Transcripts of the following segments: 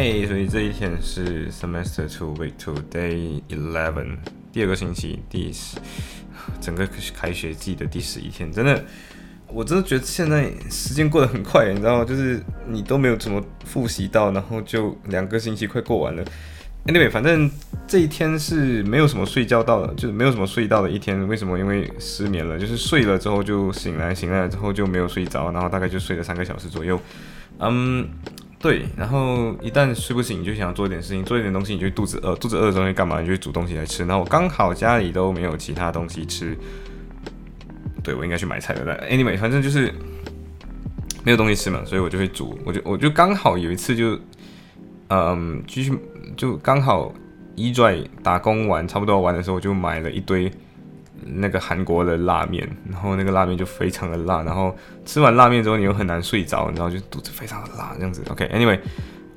OK，所以这一天是 Semester Two Week Two Day Eleven，第二个星期第十，整个开学季的第十一天，真的，我真的觉得现在时间过得很快，你知道吗？就是你都没有怎么复习到，然后就两个星期快过完了。Anyway，反正这一天是没有什么睡觉到的，就是没有什么睡到的一天。为什么？因为失眠了，就是睡了之后就醒来，醒来之后就没有睡着，然后大概就睡了三个小时左右。嗯。对，然后一旦睡不醒，你就想做一点事情，做一点东西，你就肚子饿，肚子饿的时候你干嘛？你就煮东西来吃。然后刚好家里都没有其他东西吃，对我应该去买菜的。anyway，反正就是没有东西吃嘛，所以我就会煮。我就我就刚好有一次就，嗯，继续就刚好一拽打工完差不多完的时候，我就买了一堆。那个韩国的拉面，然后那个拉面就非常的辣，然后吃完拉面之后你又很难睡着，然后就肚子非常的辣这样子。OK，Anyway，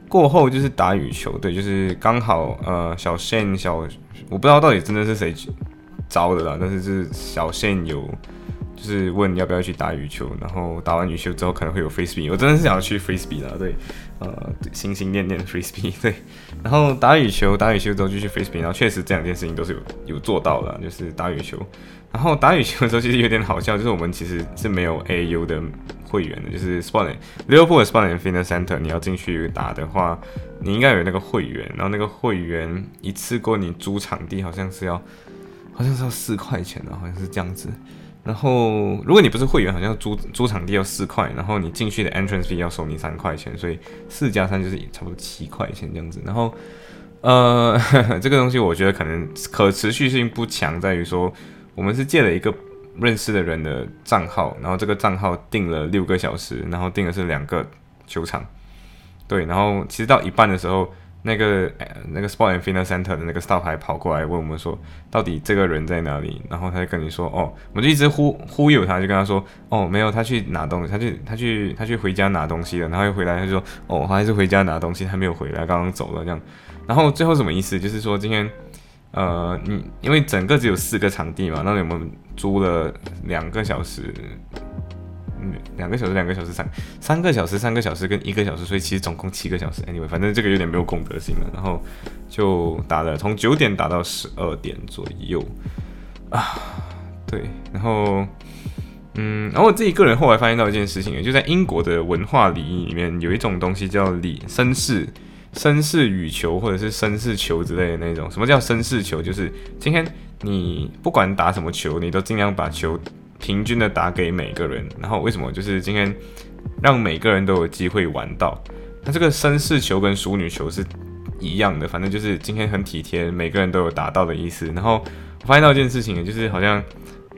过后就是打羽球，对，就是刚好呃小线小，我不知道到底真的是谁招的啦，但是是小线有。就是问要不要去打羽球，然后打完羽球之后可能会有 f r e e s b e 我真的是想要去 f r e e s b e e 的，对，呃，心心念念的 f r e e s b e e 对，然后打羽球，打羽球之后就去 f r e e s b e e 然后确实这两件事情都是有有做到的，就是打羽球，然后打羽球的时候其实有点好笑，就是我们其实是没有 AU 的会员的，就是 Sport Liverpool Sport Fitness Center，你要进去打的话，你应该有那个会员，然后那个会员一次过你租场地好像是要，好像是要四块钱的，好像是这样子。然后，如果你不是会员，好像租租场地要四块，然后你进去的 entrance fee 要收你三块钱，所以四加三就是差不多七块钱这样子。然后，呃呵呵，这个东西我觉得可能可持续性不强，在于说我们是借了一个认识的人的账号，然后这个账号订了六个小时，然后订的是两个球场，对，然后其实到一半的时候。那个那个 Sport and Fitness Center 的那个 staff 还跑过来问我们说，到底这个人在哪里？然后他就跟你说，哦，我就一直忽忽悠他，就跟他说，哦，没有，他去拿东西，他去他去他去回家拿东西了。然后又回来，他就说，哦，他还是回家拿东西，他没有回来，刚刚走了这样。然后最后什么意思？就是说今天，呃，你因为整个只有四个场地嘛，那我们租了两个小时。两个小时，两个小时，三三个小时，三个小时跟一个小时，所以其实总共七个小时。Anyway，反正这个有点没有公德心了。然后就打了，从九点打到十二点左右啊。对，然后嗯，然后我自己个人后来发现到一件事情，就在英国的文化礼仪里面，有一种东西叫礼绅士绅士羽球或者是绅士球之类的那种。什么叫绅士球？就是今天你不管打什么球，你都尽量把球。平均的打给每个人，然后为什么？就是今天让每个人都有机会玩到。那这个绅士球跟淑女球是一样的，反正就是今天很体贴，每个人都有打到的意思。然后我发现到一件事情，就是好像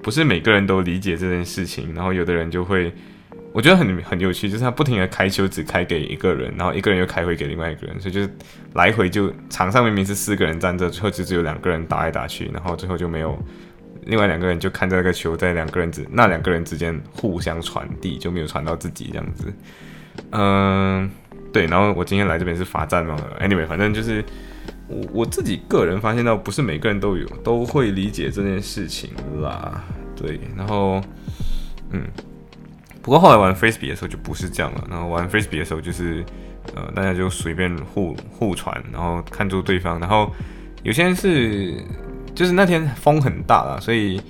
不是每个人都理解这件事情，然后有的人就会，我觉得很很有趣，就是他不停的开球只开给一个人，然后一个人又开回给另外一个人，所以就是来回就场上明明是四个人站着，最后就只有两个人打来打去，然后最后就没有。另外两个人就看着那个球在两个人之那两个人之间互相传递，就没有传到自己这样子。嗯，对。然后我今天来这边是罚站嘛？Anyway，反正就是我我自己个人发现到，不是每个人都有都会理解这件事情啦。对，然后嗯，不过后来玩 Frisbee 的时候就不是这样了。然后玩 Frisbee 的时候就是呃，大家就随便互互传，然后看住对方。然后有些人是。就是那天风很大啦，所以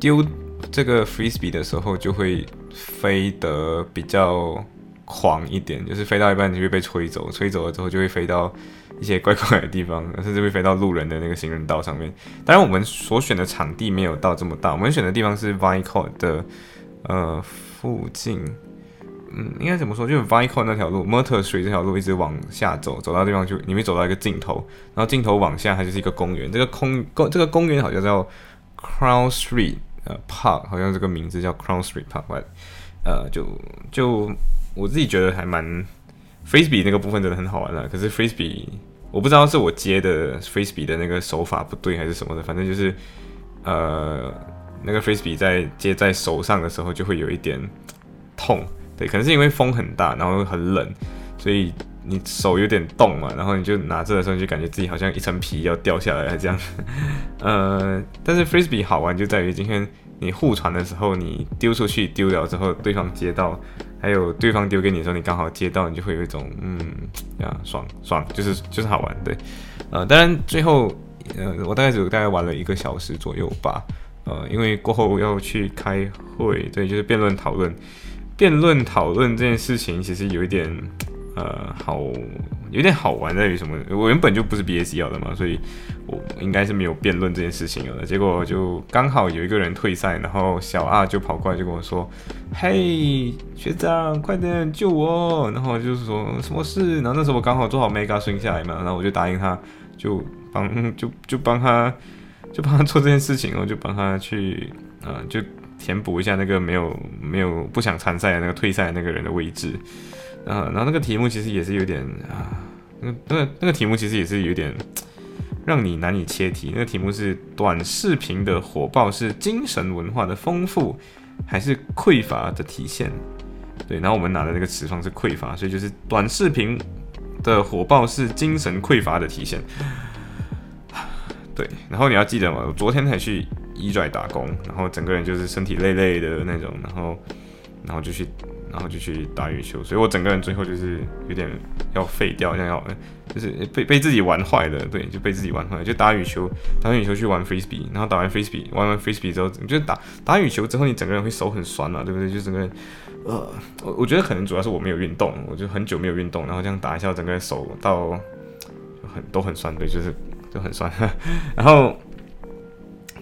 丢这个 frisbee 的时候就会飞得比较狂一点，就是飞到一半就会被吹走，吹走了之后就会飞到一些怪怪的地方，甚至会飞到路人的那个行人道上面。当然，我们所选的场地没有到这么大，我们选的地方是 Vico 的呃附近。嗯，应该怎么说？就是 Vico 那条路，Murter Street 这条路一直往下走，走到地方就你会走到一个尽头，然后尽头往下它就是一个公园。这个空公这个公园好像叫 Crown Street 呃 Park，好像这个名字叫 Crown Street Park。呃，就就我自己觉得还蛮 Frisbee 那个部分真的很好玩的。可是 Frisbee 我不知道是我接的 frisbee 的那个手法不对还是什么的，反正就是呃那个 frisbee 在接在手上的时候就会有一点痛，对，可能是因为风很大，然后很冷，所以你手有点冻嘛，然后你就拿着的时候就感觉自己好像一层皮要掉下来了这样，呃，但是 frisbee 好玩就在于今天你互传的时候，你丢出去丢了之后，对方接到。还有对方丢给你的时候，你刚好接到，你就会有一种嗯呀爽爽，就是就是好玩对，呃，当然最后呃我大概只大概玩了一个小时左右吧，呃，因为过后要去开会，对，就是辩论讨论，辩论讨论这件事情其实有一点。呃，好，有点好玩在于什么？我原本就不是 B S 要的嘛，所以我应该是没有辩论这件事情了。结果就刚好有一个人退赛，然后小二就跑过来就跟我说：“嘿，学长，快点救我！”然后就是说什么事？然后那时候我刚好做好 Mega 顺下来嘛，然后我就答应他，就帮就就帮他就帮他做这件事情，我就帮他去呃，就填补一下那个没有没有不想参赛的那个退赛的那个人的位置。啊，然后那个题目其实也是有点啊，那那个那个题目其实也是有点让你难以切题。那个题目是短视频的火爆是精神文化的丰富还是匮乏的体现？对，然后我们拿的那个词方是匮乏，所以就是短视频的火爆是精神匮乏的体现。对，然后你要记得嘛，我昨天才去一拽打工，然后整个人就是身体累累的那种，然后然后就去。然后就去打羽球，所以我整个人最后就是有点要废掉，像要就是被被自己玩坏了，对，就被自己玩坏。就打羽球，打完羽球去玩 frisbee，然后打完 frisbee，玩完 frisbee 之后，就打打羽球之后，你整个人会手很酸嘛，对不对？就整个人，呃，我我觉得可能主要是我没有运动，我就很久没有运动，然后这样打一下，整个人手到很都很酸，对，就是就很酸，然后。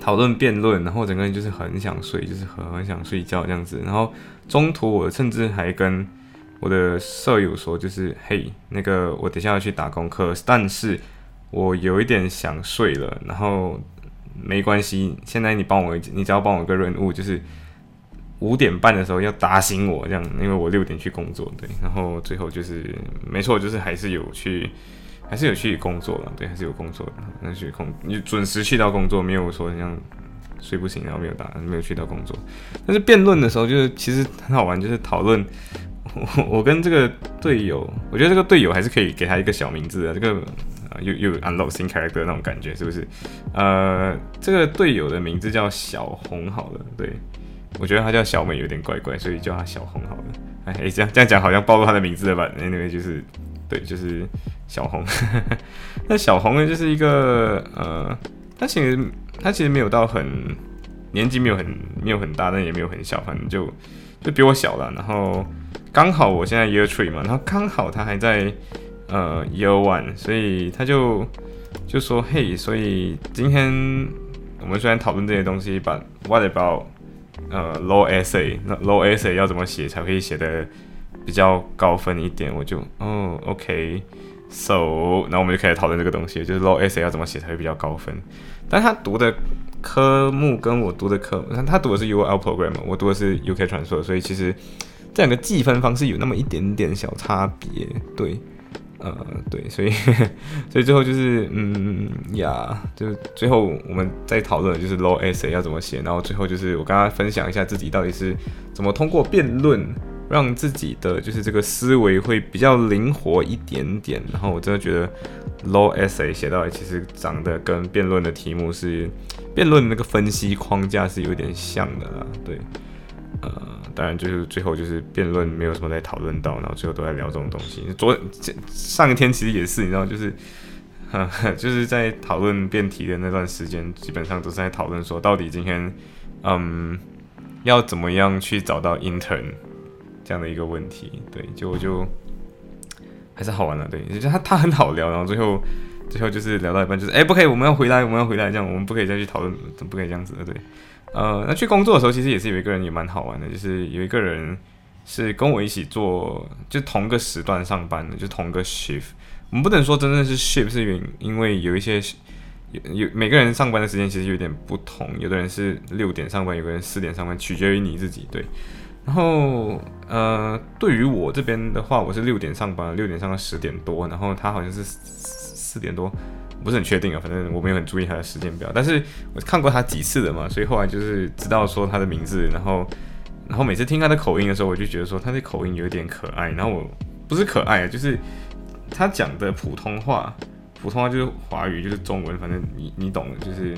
讨论辩论，然后整个人就是很想睡，就是很很想睡觉这样子。然后中途我甚至还跟我的舍友说，就是嘿，那个我等下要去打功课，但是我有一点想睡了。然后没关系，现在你帮我，你只要帮我一个任务，就是五点半的时候要打醒我这样，因为我六点去工作。对，然后最后就是没错，就是还是有去。还是有去工作了，对，还是有工作的。那去工，你准时去到工作，没有说像睡不醒，然后没有打，没有去到工作。但是辩论的时候，就是其实很好玩，就是讨论。我 我跟这个队友，我觉得这个队友还是可以给他一个小名字的，这个啊又又 unlock 新 character 那种感觉，是不是？呃，这个队友的名字叫小红，好了，对我觉得他叫小美有点怪怪，所以叫他小红好了。哎，这样这样讲好像暴露他的名字了吧？那个就是。对，就是小红。那小红呢，就是一个呃，他其实他其实没有到很年纪没有很没有很大，但也没有很小，反正就就比我小了。然后刚好我现在 year three 嘛，然后刚好他还在呃 year one，所以他就就说嘿，所以今天我们虽然讨论这些东西把 what about 呃 low essay，那 low essay 要怎么写才可以写的？比较高分一点，我就哦，OK，So，然后我们就开始讨论这个东西，就是 Low Essay 要怎么写才会比较高分。但他读的科目跟我读的科目，他读的是 UL Program，我读的是 UK 传说，所以其实这两个计分方式有那么一点点小差别。对，呃，对，所以 所以最后就是嗯呀，就最后我们在讨论就是 Low Essay 要怎么写，然后最后就是我跟他分享一下自己到底是怎么通过辩论。让自己的就是这个思维会比较灵活一点点，然后我真的觉得 law essay 写到其实长得跟辩论的题目是辩论那个分析框架是有点像的啦，对，呃，当然就是最后就是辩论没有什么在讨论到，然后最后都在聊这种东西。昨上一天其实也是，你知道，就是就是在讨论辩题的那段时间，基本上都是在讨论说到底今天嗯要怎么样去找到 intern。这样的一个问题，对，就就还是好玩的，对，就他他很好聊，然后最后最后就是聊到一半，就是哎，不可以，我们要回来，我们要回来，这样我们不可以再去讨论，不可以这样子的，对，呃，那去工作的时候，其实也是有一个人也蛮好玩的，就是有一个人是跟我一起做，就同个时段上班的，就同个 shift，我们不能说真正是 shift，是因因为有一些有有每个人上班的时间其实有点不同，有的人是六点上班，有个人四点上班，取决于你自己，对。然后，呃，对于我这边的话，我是六点上班，六点上到十点多。然后他好像是四点多，不是很确定啊，反正我没有很注意他的时间表，但是我看过他几次的嘛，所以后来就是知道说他的名字，然后然后每次听他的口音的时候，我就觉得说他的口音有点可爱，然后我不是可爱，就是他讲的普通话，普通话就是华语，就是中文，反正你你懂的，就是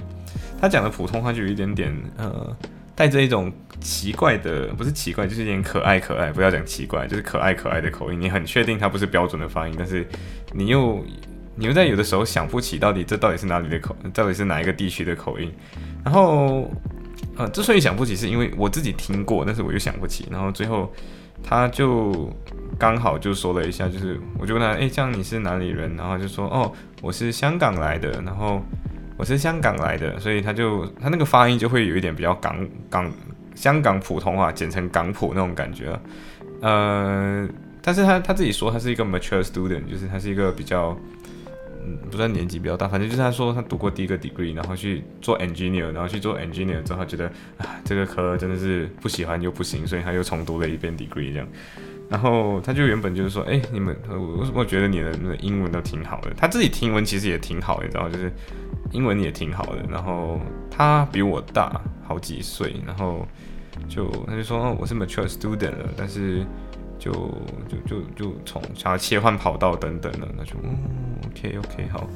他讲的普通话就有一点点呃。带着一种奇怪的，不是奇怪，就是有点可爱可爱。不要讲奇怪，就是可爱可爱的口音。你很确定它不是标准的发音，但是你又你又在有的时候想不起到底这到底是哪里的口，到底是哪一个地区的口音。然后，呃，之所以想不起，是因为我自己听过，但是我又想不起。然后最后他就刚好就说了一下，就是我就问他，哎，这样你是哪里人？然后就说，哦，我是香港来的。然后。我是香港来的，所以他就他那个发音就会有一点比较港港香港普通话，简称港普那种感觉。呃，但是他他自己说他是一个 mature student，就是他是一个比较嗯不算年纪比较大，反正就是他说他读过第一个 degree，然后去做 engineer，然后去做 engineer 之后觉得啊这个科真的是不喜欢又不行，所以他又重读了一遍 degree 这样。然后他就原本就是说，哎，你们我我觉得你的那英文都挺好的，他自己听文其实也挺好，你知道就是。英文也挺好的，然后他比我大好几岁，然后就他就说哦，我是 mature student 了，但是就就就就从想要切换跑道等等的，那就嗯 OK OK 好，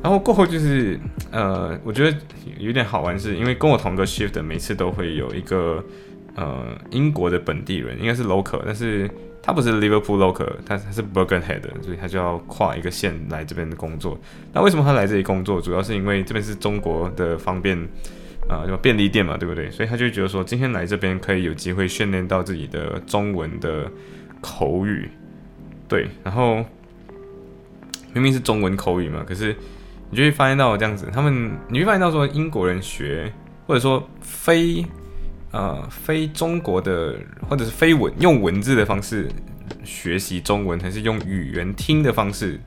然后过后就是呃，我觉得有点好玩，是因为跟我同个 shift 每次都会有一个呃英国的本地人，应该是 local，但是。他不是 Liverpool local，他他是 Birkenhead，所以他就要跨一个县来这边的工作。那为什么他来这里工作？主要是因为这边是中国的方便啊，就便利店嘛，对不对？所以他就觉得说，今天来这边可以有机会训练到自己的中文的口语。对，然后明明是中文口语嘛，可是你就会发现到这样子，他们你会发现到说，英国人学或者说非。呃，非中国的或者是非文用文字的方式学习中文，还是用语言听的方式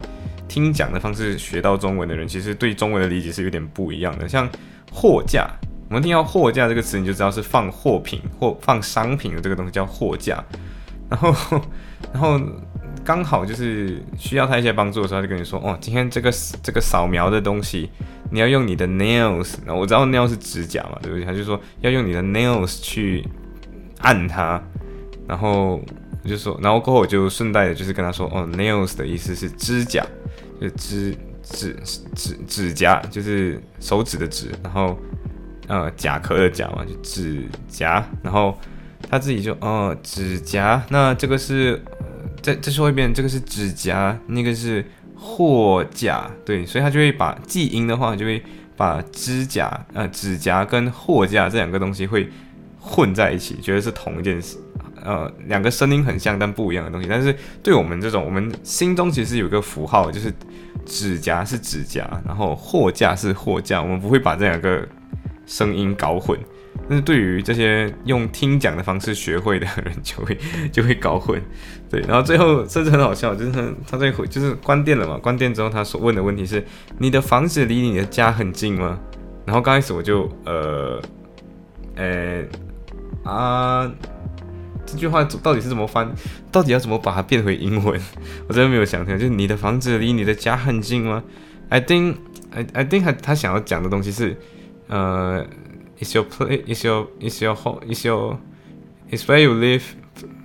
听讲的方式学到中文的人，其实对中文的理解是有点不一样的。像货架，我们听到货架这个词，你就知道是放货品或放商品的这个东西叫货架。然后，然后刚好就是需要他一些帮助的时候，他就跟你说，哦，今天这个这个扫描的东西。你要用你的 nails，然后我知道 nails 是指甲嘛，对不对？他就说要用你的 nails 去按它，然后我就说，然后过后我就顺带的就是跟他说，哦，nails 的意思是指甲，就指指指指甲，就是手指的指，然后呃甲壳的甲嘛，就指甲，然后他自己就哦指甲，那这个是再再说一遍，这个是指甲，那个是。货架对，所以他就会把记音的话，就会把指甲呃指甲跟货架这两个东西会混在一起，觉得是同一件事，呃，两个声音很像但不一样的东西。但是对我们这种，我们心中其实有个符号，就是指甲是指甲，然后货架是货架，我们不会把这两个声音搞混。但是对于这些用听讲的方式学会的人，就会 就会搞混，对。然后最后甚至很好笑，就是他他在回就是关店了嘛，关店之后他所问的问题是：你的房子离你的家很近吗？然后刚开始我就呃呃啊，这句话到底是怎么翻？到底要怎么把它变回英文？我真的没有想通。就是你的房子离你的家很近吗？I think I I think 他他想要讲的东西是呃。Is your place? Is your is your home? Is your is where you live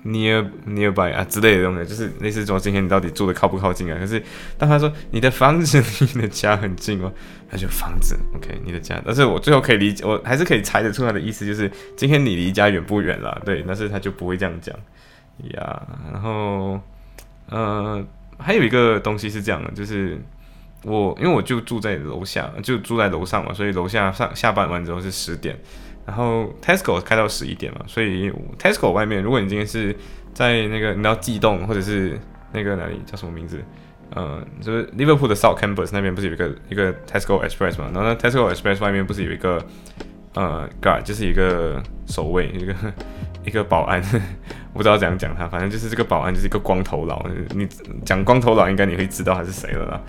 near nearby 啊之类的东西，就是类似说今天你到底住的靠不靠近啊？可是当他说你的房子 离你的家很近哦？他就房子，OK，你的家。但是我最后可以理解，我还是可以猜得出他的意思，就是今天你离家远不远啦？对，但是他就不会这样讲呀。然后，呃，还有一个东西是这样的，就是。我因为我就住在楼下，就住在楼上嘛，所以楼下上下班完之后是十点，然后 Tesco 开到十一点嘛，所以 Tesco 外面，如果你今天是在那个你要悸动或者是那个哪里叫什么名字，呃，就是 Liverpool 的 South Campus 那边不是有一个一个 Tesco Express 嘛，然后 Tesco Express 外面不是有一个呃 guard，就是一个守卫，一个一个保安，我不知道怎样讲他，反正就是这个保安就是一个光头佬，你讲光头佬应该你会知道他是谁了啦。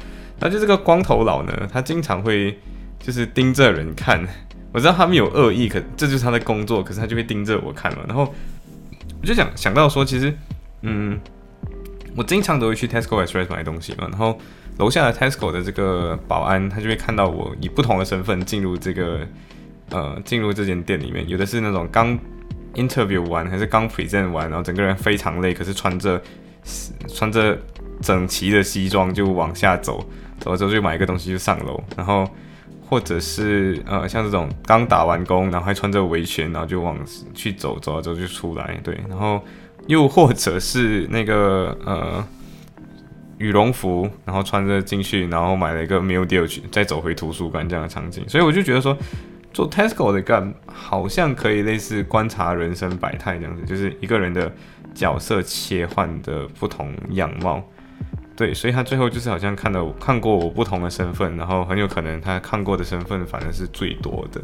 那就这个光头佬呢，他经常会就是盯着人看。我知道他们有恶意，可这就是他的工作。可是他就会盯着我看嘛。然后我就想想到说，其实，嗯，我经常都会去 Tesco Express 买东西嘛。然后楼下的 Tesco 的这个保安，他就会看到我以不同的身份进入这个呃进入这间店里面，有的是那种刚 interview 完还是刚 present 完，然后整个人非常累，可是穿着穿着整齐的西装就往下走，走了之后就买一个东西就上楼，然后或者是呃像这种刚打完工，然后还穿着围裙，然后就往去走，走了之后就出来，对，然后又或者是那个呃。羽绒服，然后穿着进去，然后买了一个 meal deal 去，再走回图书馆这样的场景，所以我就觉得说，做 Tesco 的干好像可以类似观察人生百态这样子，就是一个人的角色切换的不同样貌。对，所以他最后就是好像看到看过我不同的身份，然后很有可能他看过的身份反而是最多的。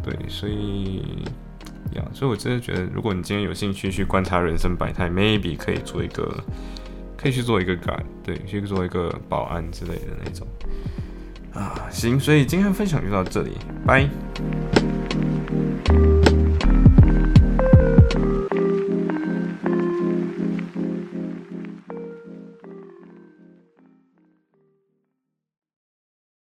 对，所以呀，所以我真的觉得，如果你今天有兴趣去观察人生百态，maybe 可以做一个。可以去做一个感，对，去做一个保安之类的那种啊，行，所以今天分享就到这里，拜。